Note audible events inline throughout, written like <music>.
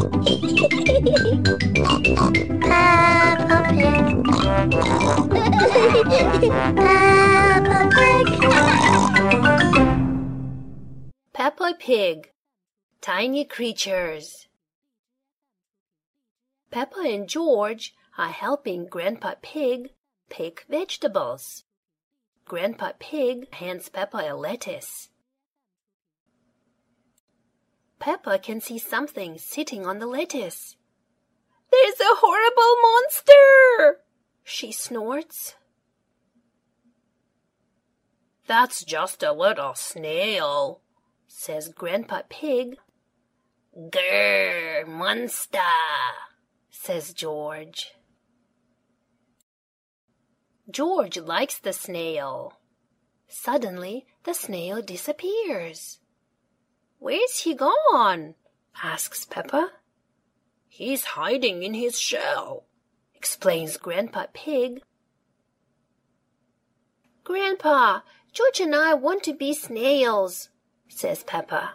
Peppa <laughs> Pig Peppa Pig. Tiny Creatures Peppa and George are helping Grandpa Pig pick vegetables. Grandpa Pig hands Peppa a lettuce. Peppa can see something sitting on the lettuce. There's a horrible monster! She snorts. That's just a little snail, says Grandpa Pig. Grr, monster, says George. George likes the snail. Suddenly, the snail disappears. Where's he gone? asks Peppa. He's hiding in his shell, explains Grandpa Pig. Grandpa, George and I want to be snails, says Peppa.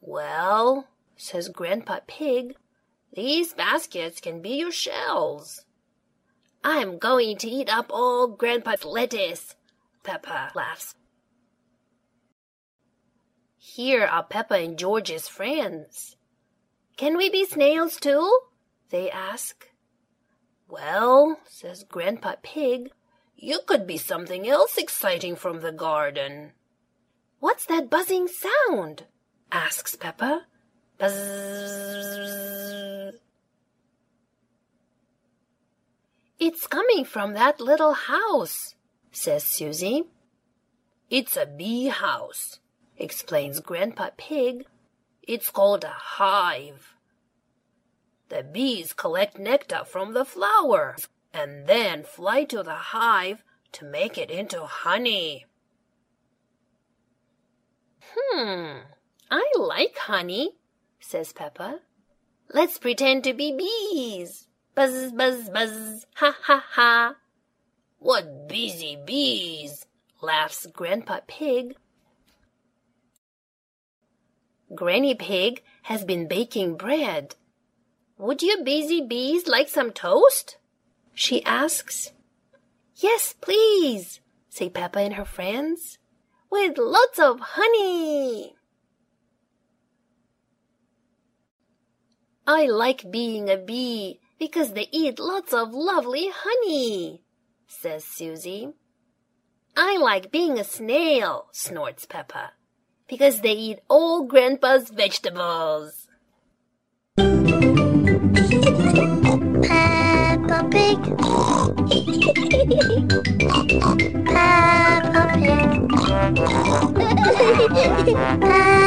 Well, says Grandpa Pig, these baskets can be your shells. I'm going to eat up all Grandpa's lettuce, Peppa laughs. Here are Peppa and George's friends. Can we be snails too? They ask. Well, says Grandpa Pig, you could be something else exciting from the garden. What's that buzzing sound? asks Peppa. Buzz. It's coming from that little house, says Susie. It's a bee house, explains Grandpa Pig. It's called a hive. The bees collect nectar from the flowers and then fly to the hive to make it into honey. Hmm, I like honey, says Peppa. Let's pretend to be bees. Buzz, buzz, buzz, ha, ha, ha. What busy bees, laughs Grandpa Pig. Granny Pig has been baking bread. Would you busy bees like some toast? She asks. Yes, please, say Peppa and her friends. With lots of honey. I like being a bee because they eat lots of lovely honey, says Susie. I like being a snail, snorts Peppa, because they eat all Grandpa's vegetables. Peppa Pig. Peppa Pig. <laughs> Peppa